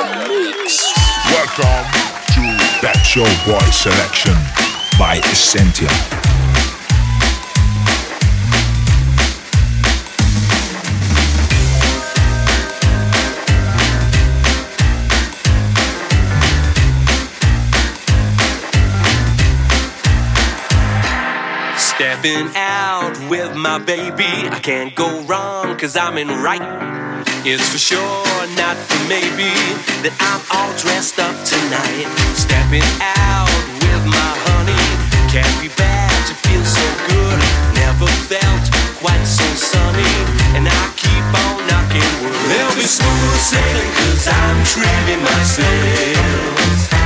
Welcome to Pep Show Boy Selection by Essentia. Stepping out with my baby, I can't go wrong cause I'm in right. It's for sure, not for maybe, that I'm all dressed up tonight. Stepping out with my honey, can't be bad to feel so good. Never felt quite so sunny, and I keep on knocking wood. There'll be smooth sailing cause I'm treating myself.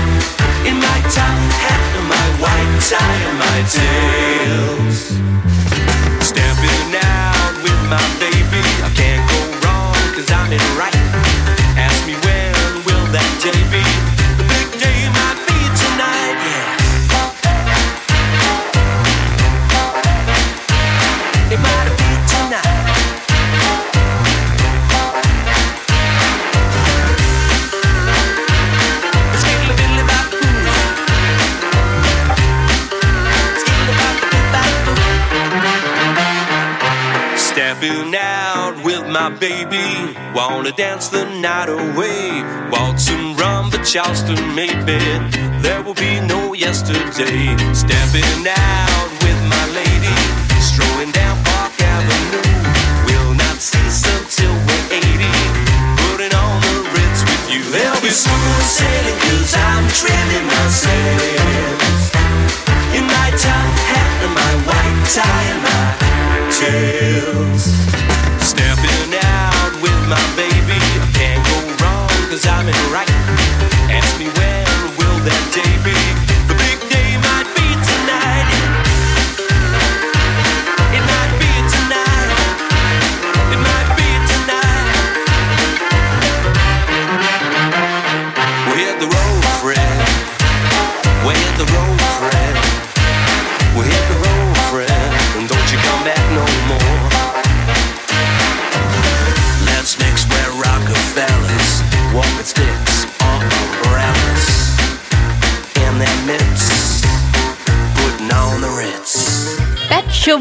In my top hat and my white tie and my tails. Stepping out with my baby. I can't go wrong cause I'm in right. Will my baby, wanna dance the night away. Waltz and rumba, Charleston, maybe there will be no yesterday. Stepping out with my lady, strolling down Park Avenue. We'll not cease until we're 80, putting on the Ritz with you. There'll be smooth sailing, cause I'm trimming myself. In my top hat and my white tie and my tails. My baby. Can't go wrong cause I'm in right. Ask me when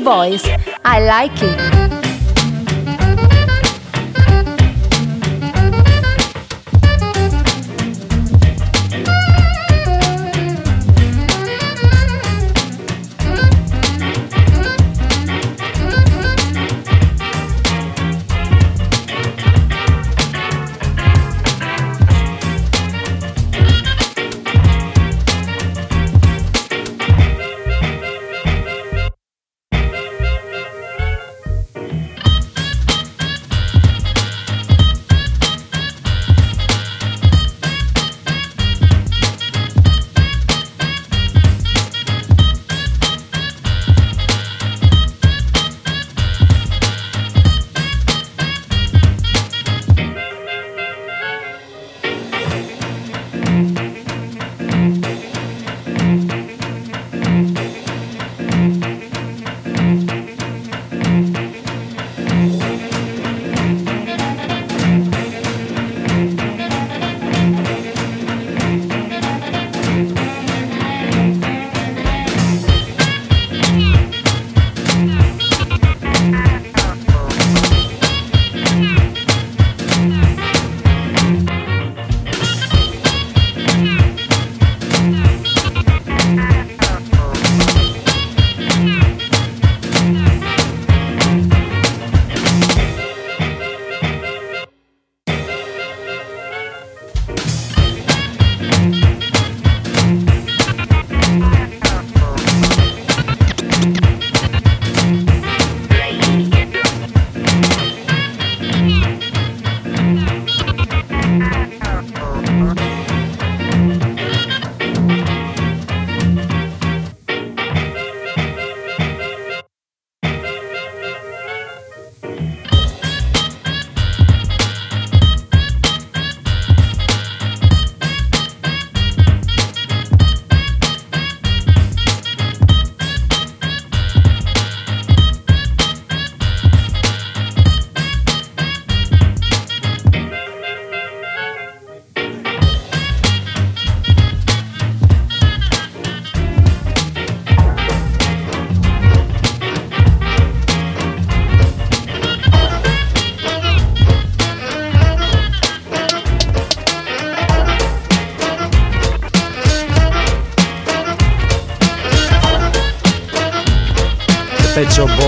Boys. I like it.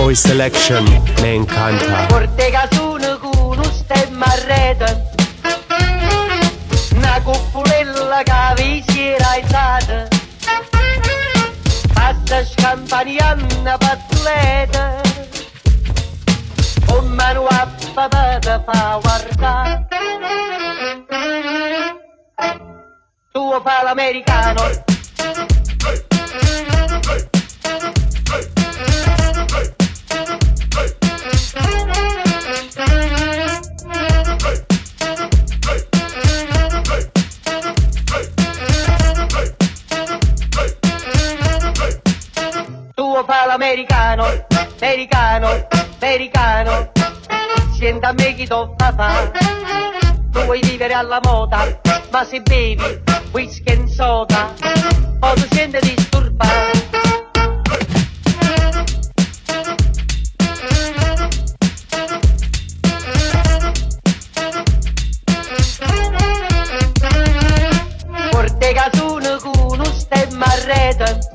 Boy Selection, me encanta. Portega sono con un stemma rete Una cupolella che vi si era alzata Passa scampanianna pattuleta Un mano a papà fa guardare. Tuo fa l'americano, americano, americano, senta a me chi t'ho fa tu vuoi vivere alla moda, ma se bevi whisky e soda, o ti senti disturbato. Portega sono con un stemma a rete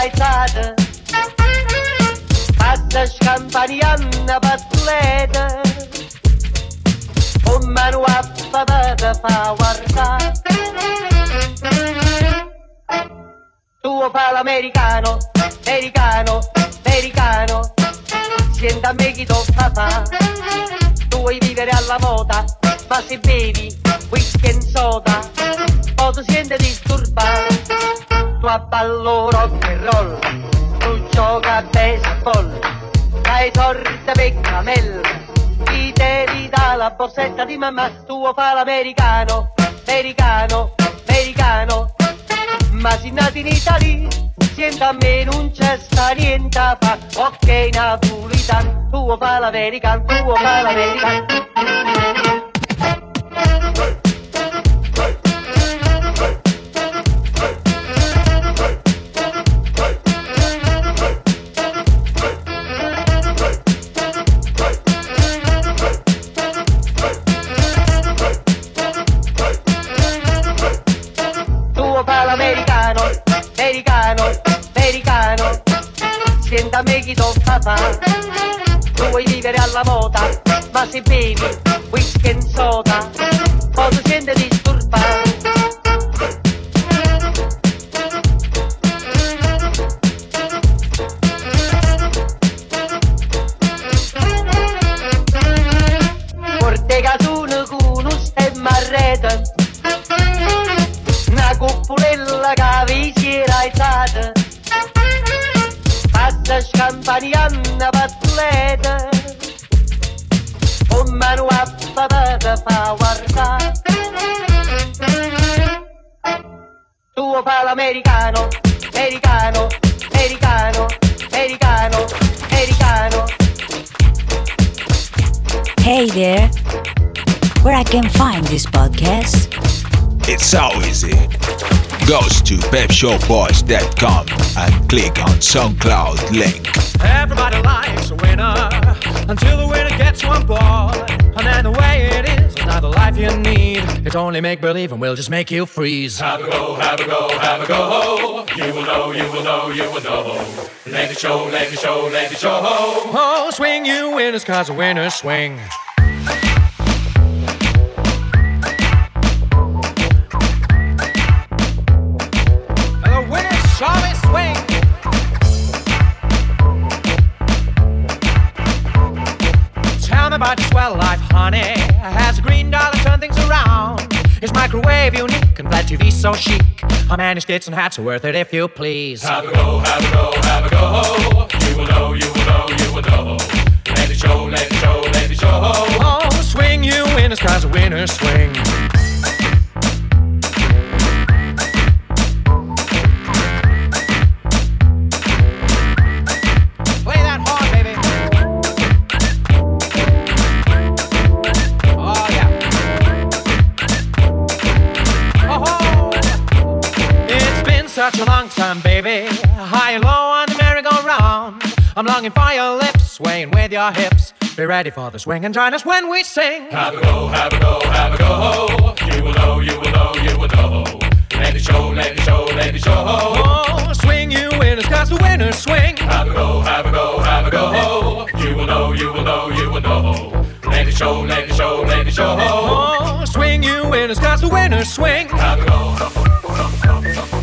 alzata passa scampanianna pattuleta un mano a papà fa guardare tu fa l'americano americano americano. Senta a me chi t'ho fa tu vuoi vivere alla moda ma se bevi whisky e soda o ti senti disturbato tu ballo rock and roll tu gioca a baseball hai sorte per camella ti devi dalla borsetta di mamma tuo fa l'americano americano americano. Ma si nati in Italia sienta a me non c'è sta niente a fa. Ok napolitan tuo fa l'americano tuo fa l'americano. Tuo chi t'ho fa tu vuoi vivere alla moda, ma se bevi whisky e soda, so easy. Goes to pepshowboys.com and click on SoundCloud link. Everybody likes a winner until the winner gets one ball. And then the way it is, not the life you need. It's only make believe and we'll just make you freeze. Have a go, have a go, have a go. You will know, you will know, you will know. Let the show, let the show, let the show. Oh, swing you winners, cause the winners swing. Tell me about your swell life, honey. Has a green dollar turned things around? Is microwave unique and flat TV so chic? How many skits and hats are worth it if you please? Have a go, have a go, have a go. You will know, you will know, you will know. Let the show, let the show, let the show. Oh, swing you winners, cause the winners swing. by your lips, swaying with your hips. Be ready for the swing and join us when we sing. Have a go, have a go, have a go. You will know, you will know, you will know. Let it show, let it show, let it show. Oh, swing, you winners, cause the winners swing. Have a go, have a go, have a go. You will know, you will know, you will know. Let it show, let it show, let it show. Oh, swing, you winners, cause the winners swing. Have a go.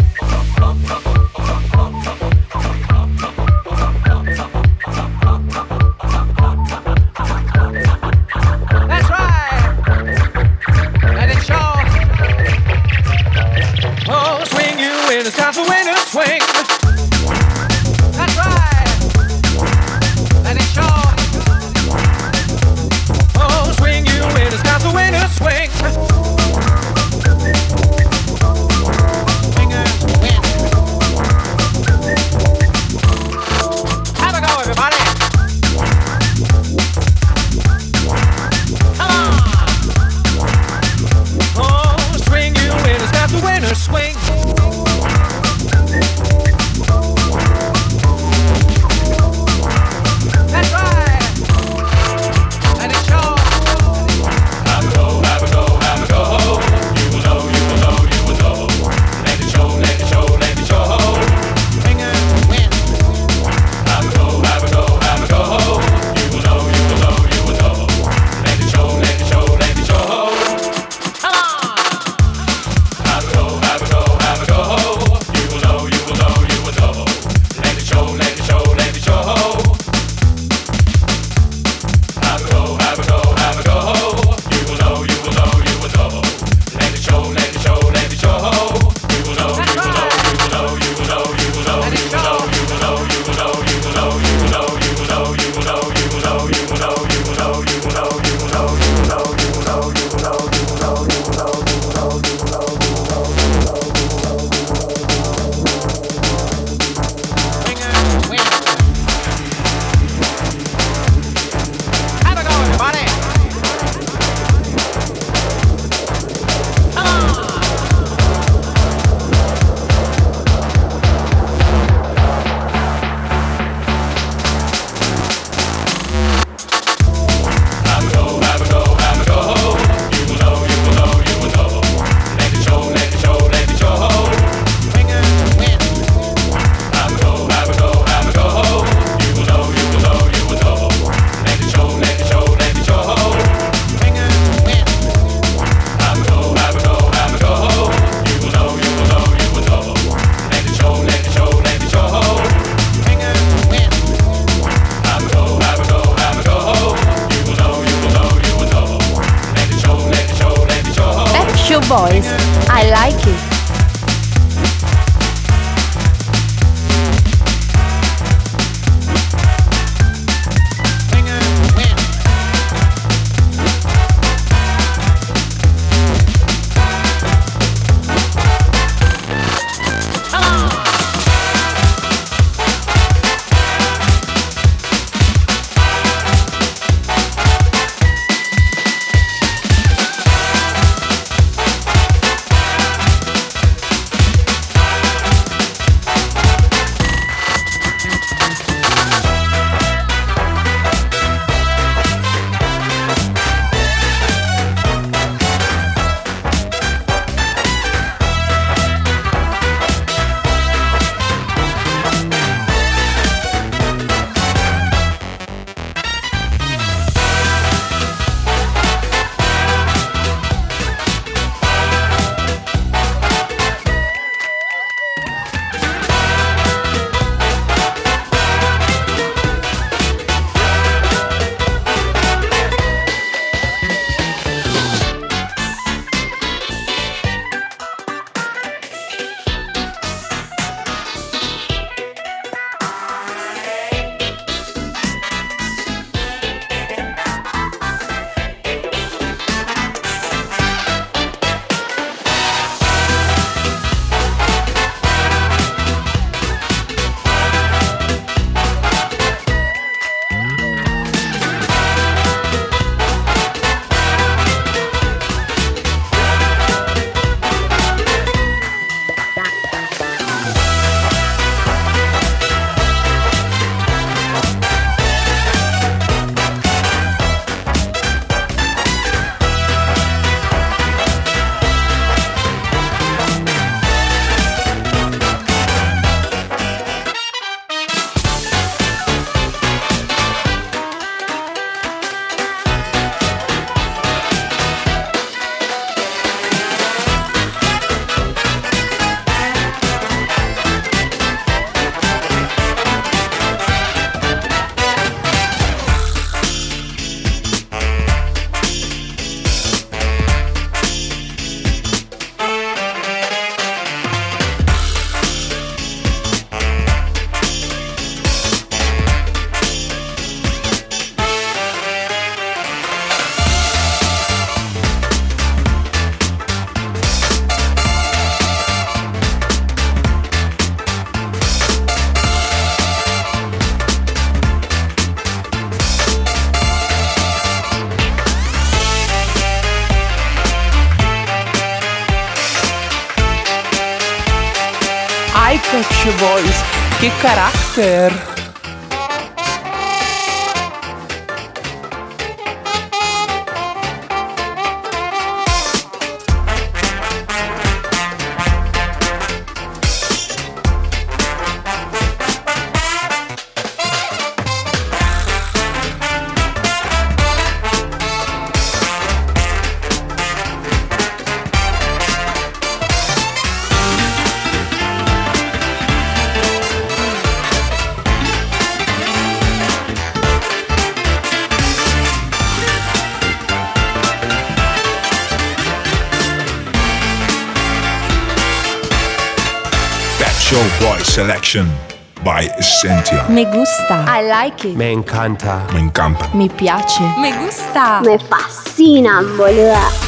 By Essentia. Me gusta. I like it. Me encanta. Me encanta. Mi piace. Me gusta. Me fascinan, boluda.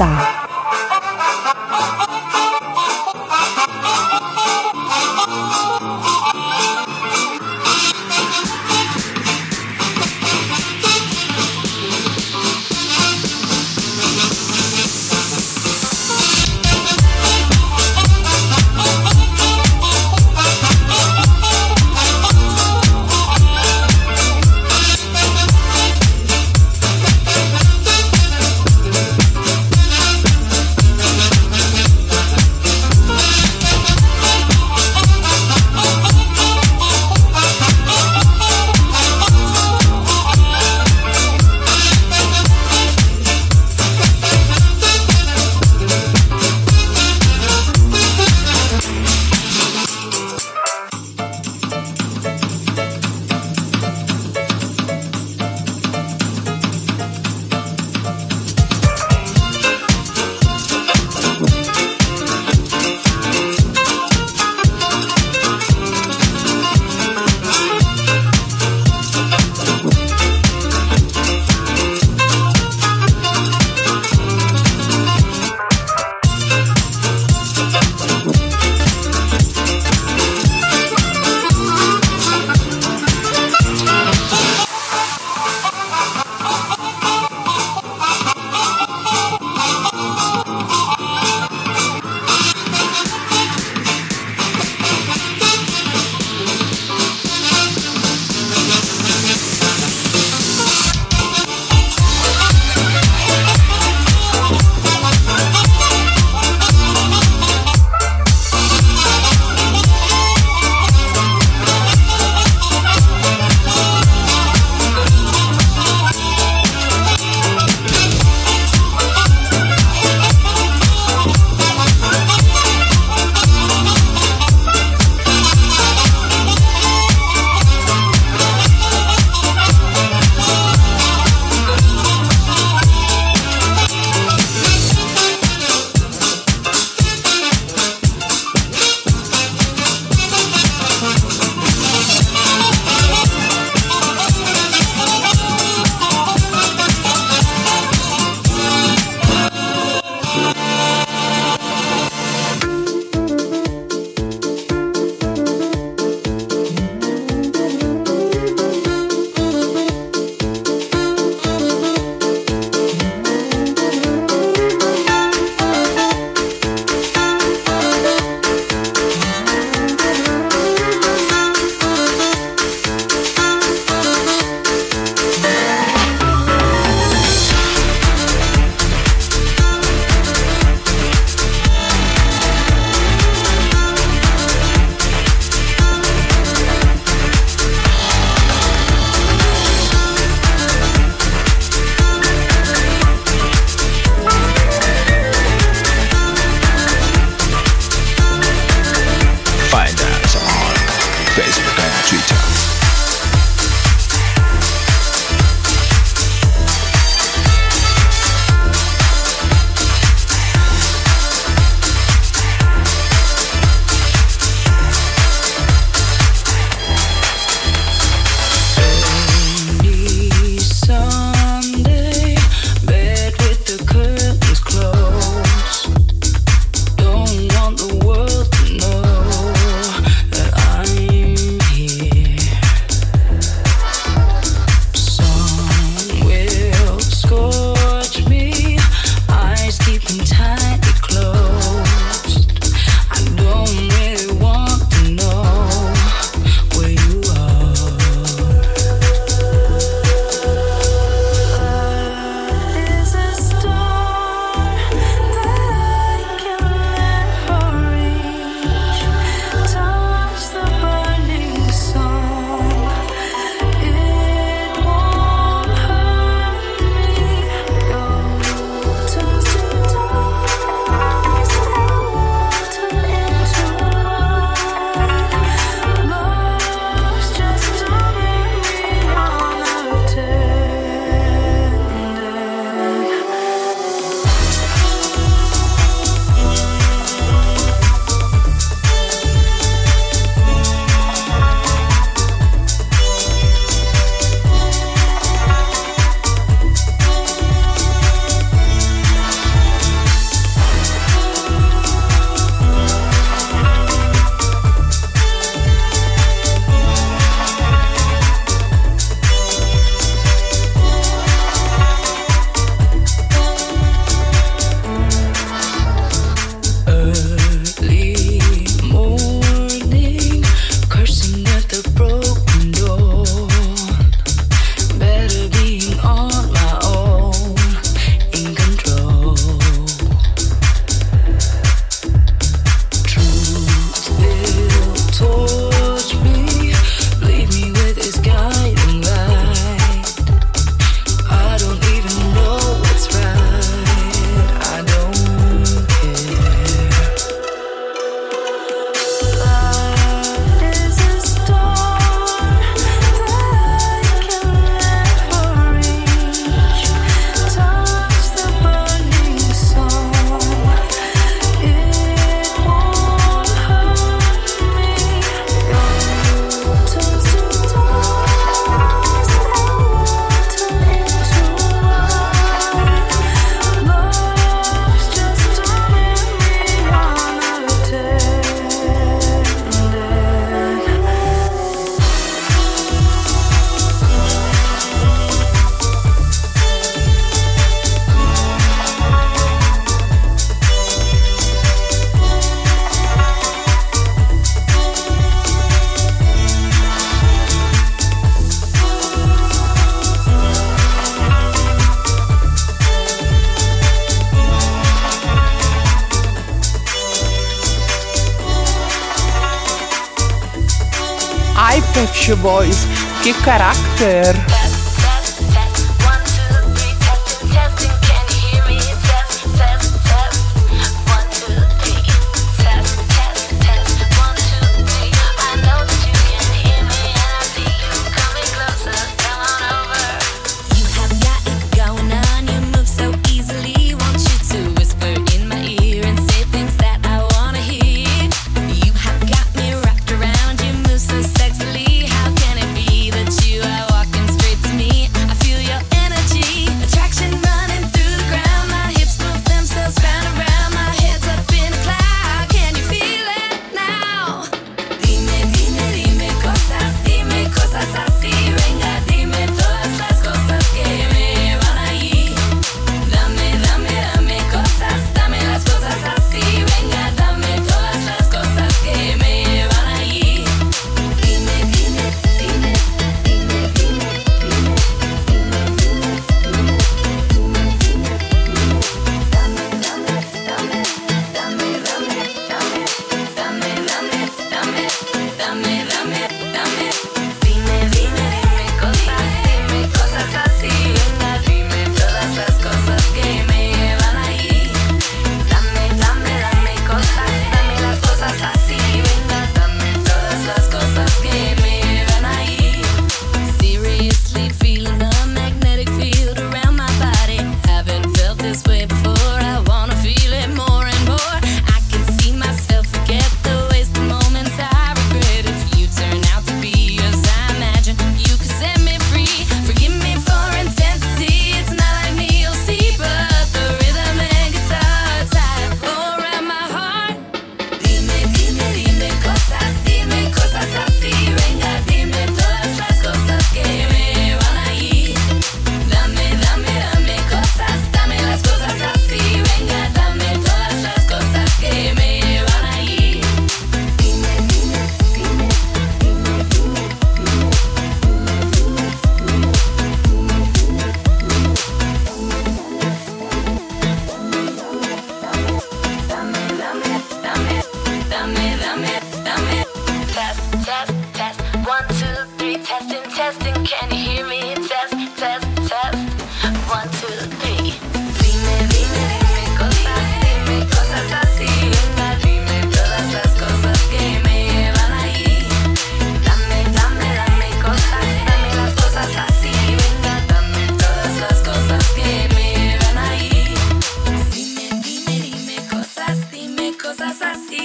Me gusta.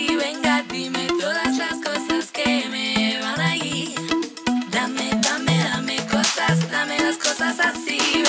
Venga, dime todas las cosas que me van ahí. Dame, dame, dame cosas, dame las cosas así.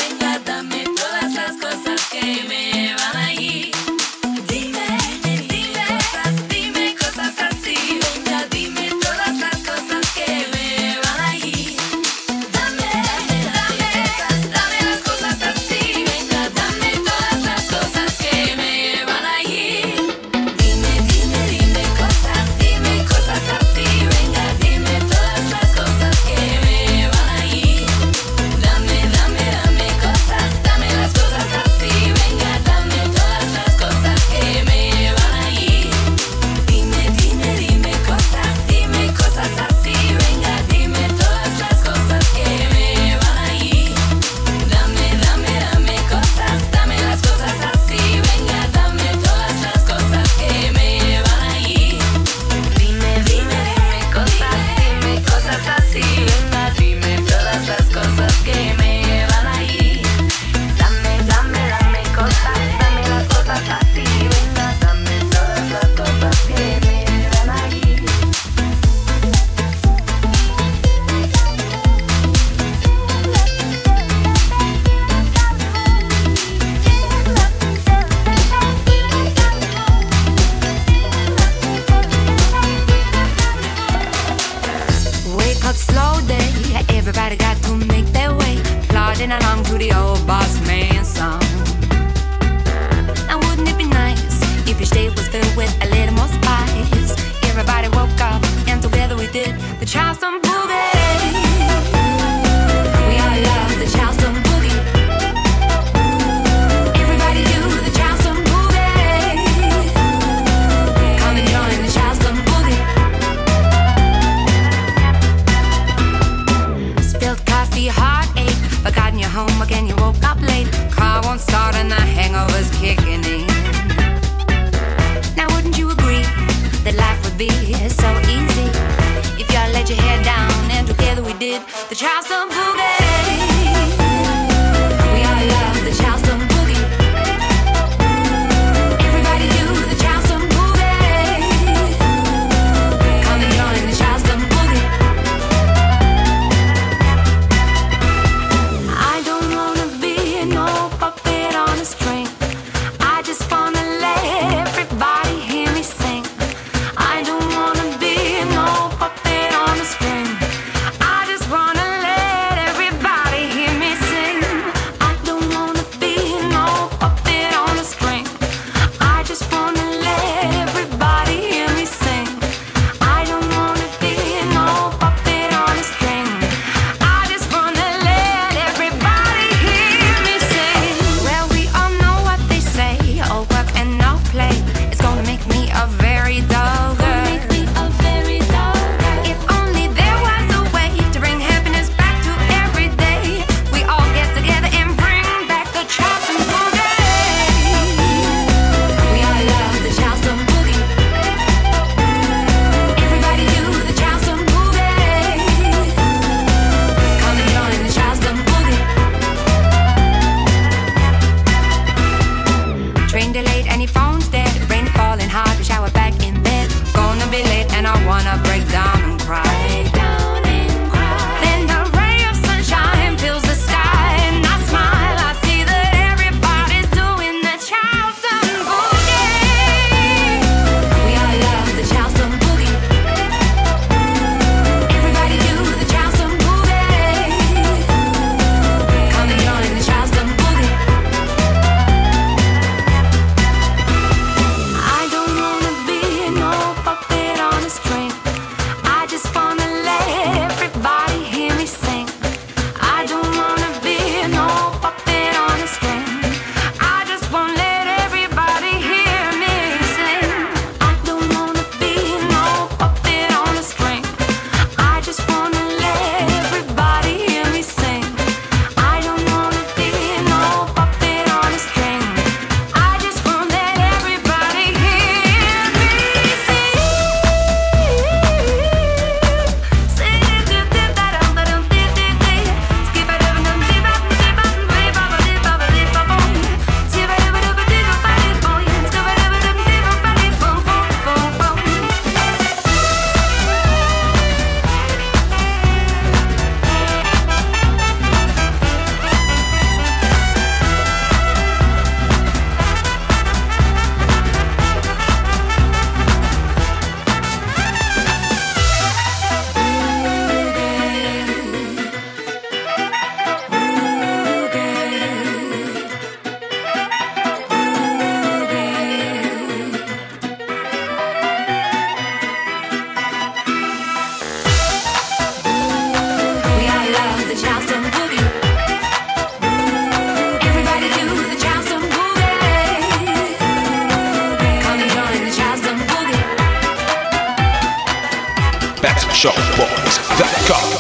PetShopBoys.com.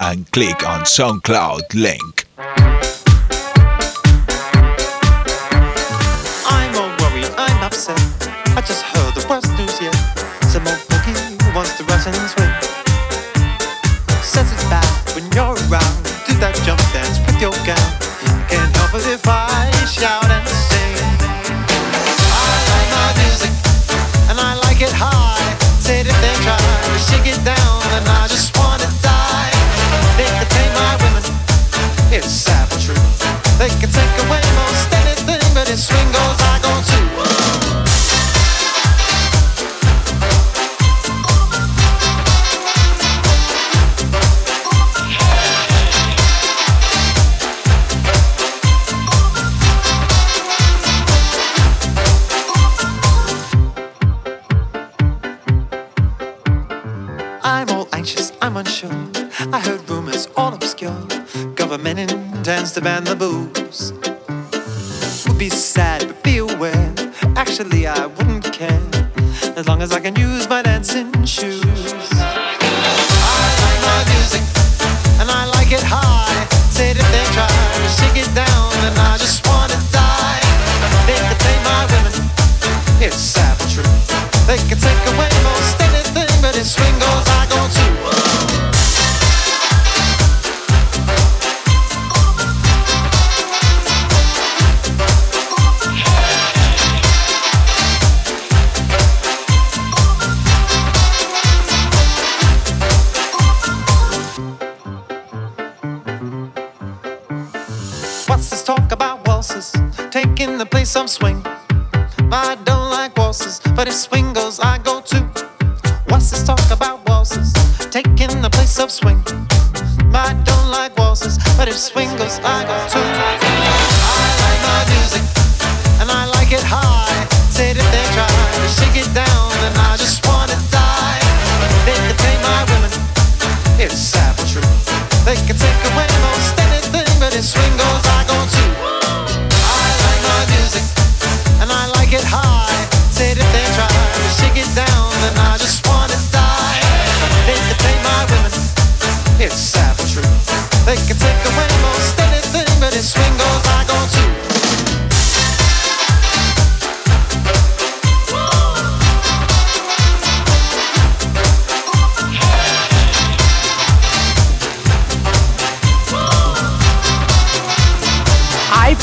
and click on SoundCloud link.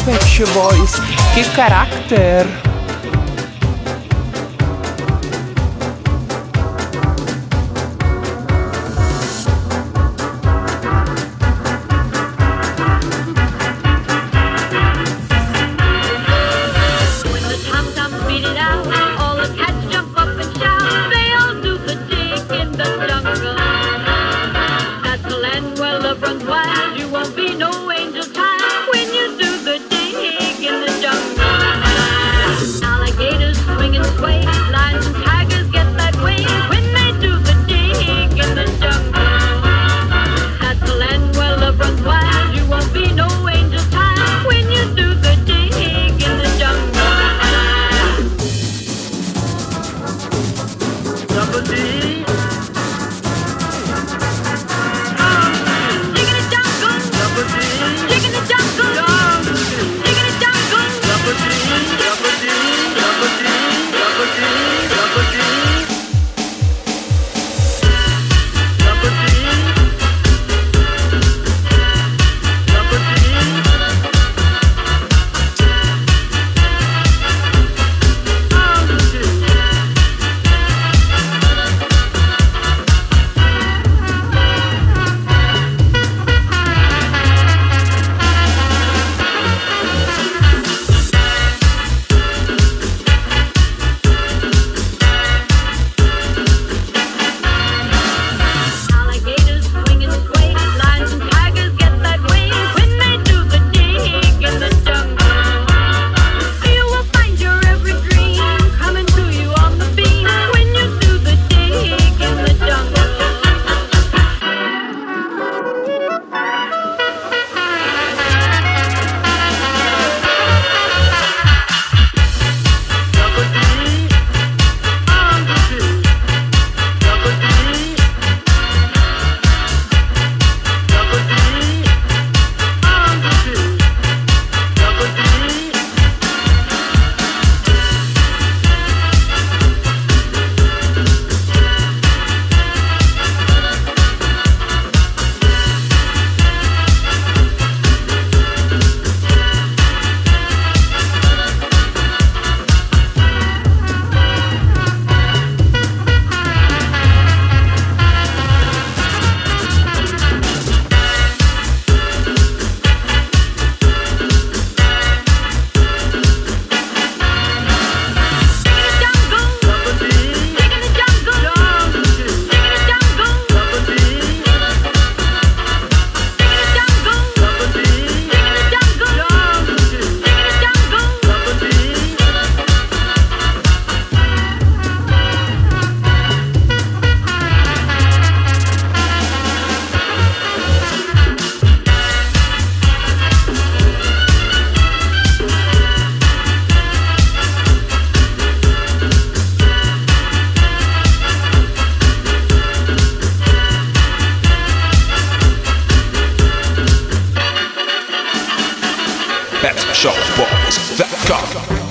Pet Boys, que carácter! That's Charles Barnes.com.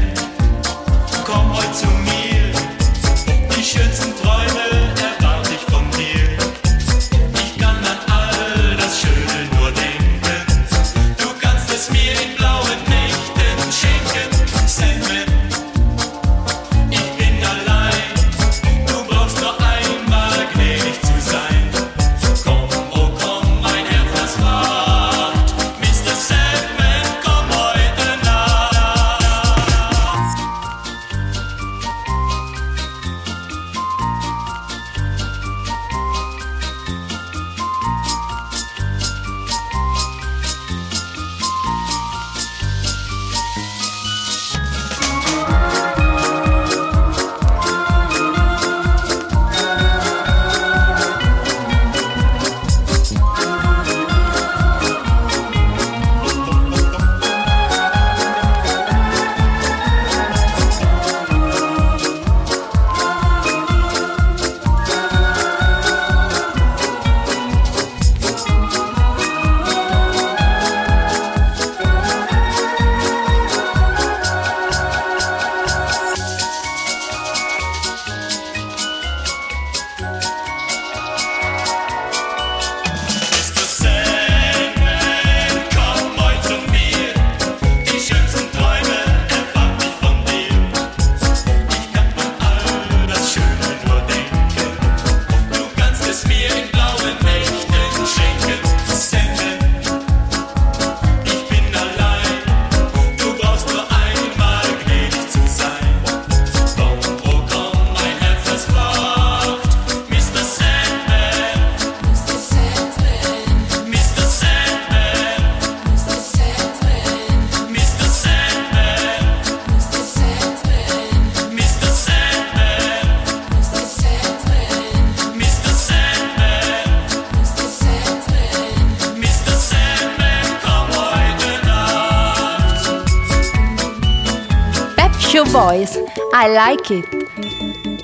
Piquet.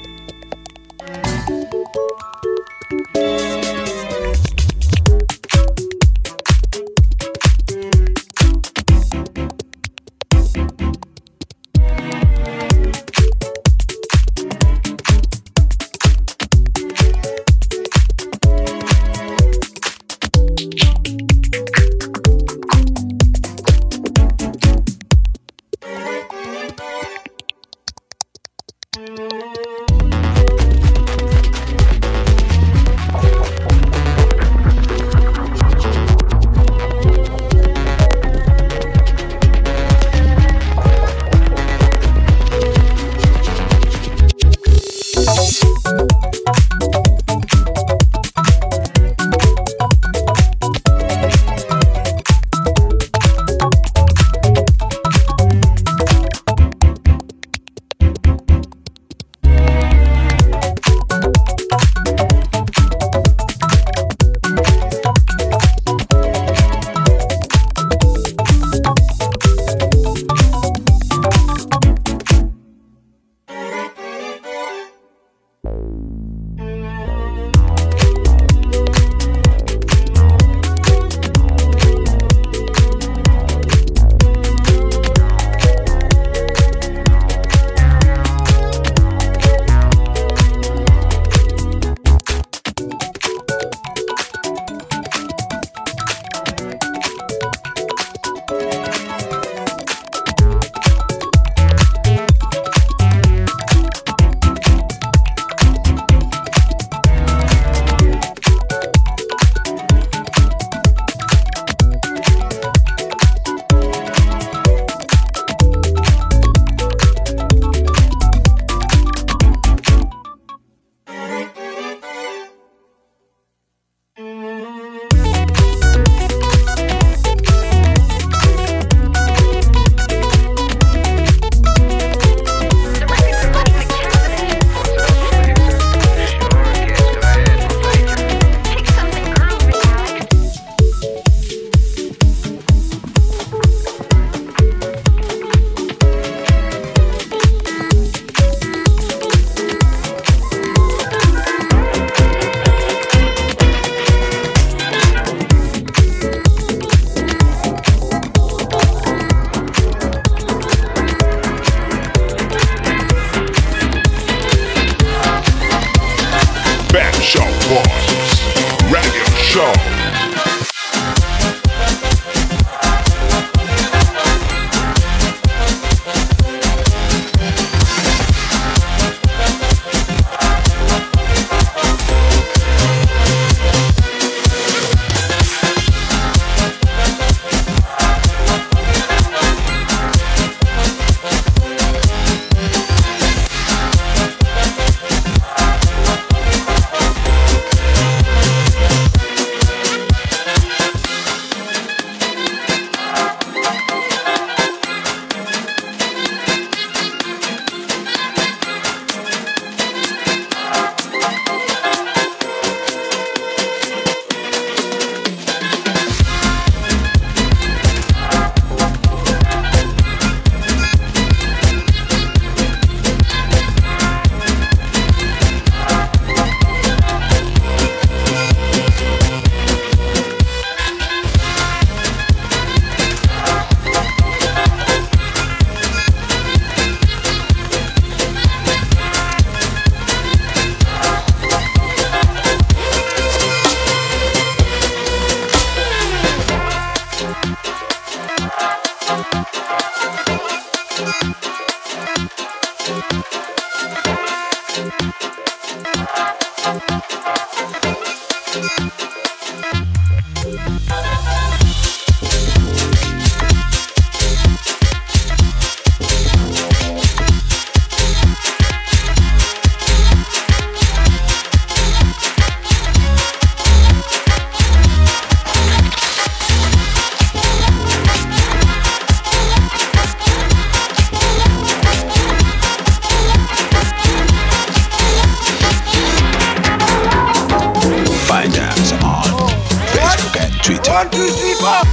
One, two, three, four.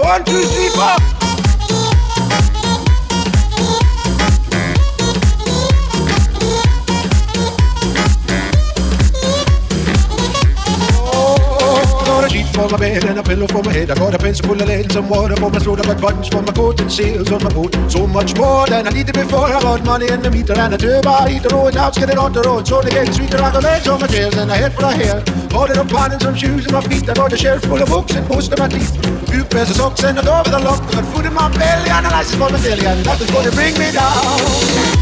One, two, three, four. Oh, gonna cheat for my baby pillow for my head. I got a pencil full of lead, some water for my throat. I got buttons for my coat and seals on my boot. So much more than I needed before. I got money in the meter and a turbo. I eat the oh, road, now get it on the road. So they get sweeter. I got legs on my chairs and a head for a hair. Ordered a pan and some shoes in my feet. I got a shelf full of books and most of my teeth. Few pairs of socks and a door with a lock. I got food in my belly and a license for my daily. And nothing's gonna bring me down.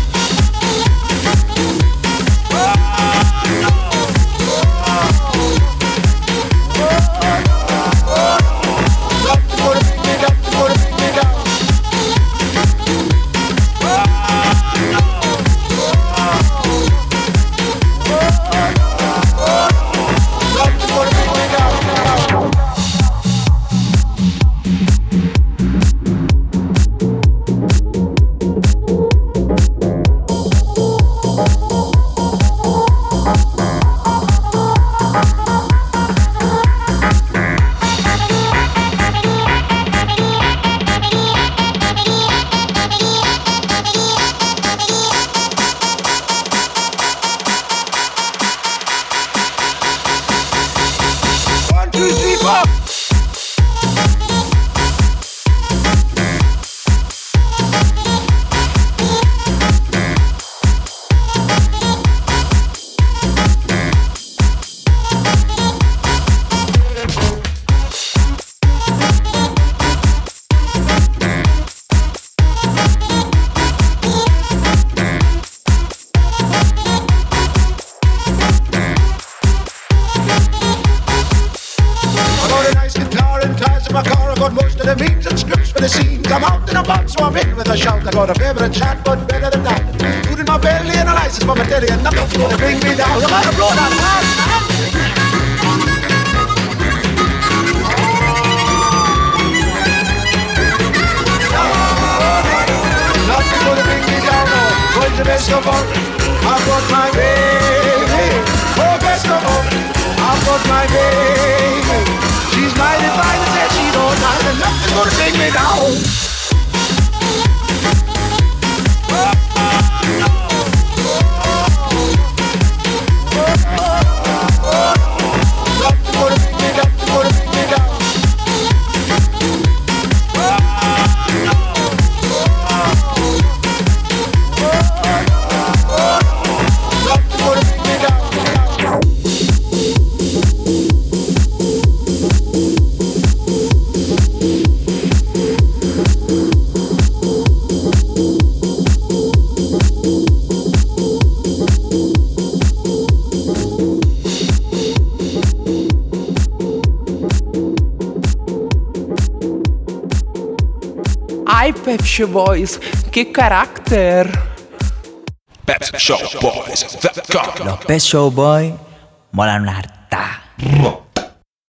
Pepsi Boys, che carácter! Pepsi Show Boys, Los Pet Show Boys molan harta.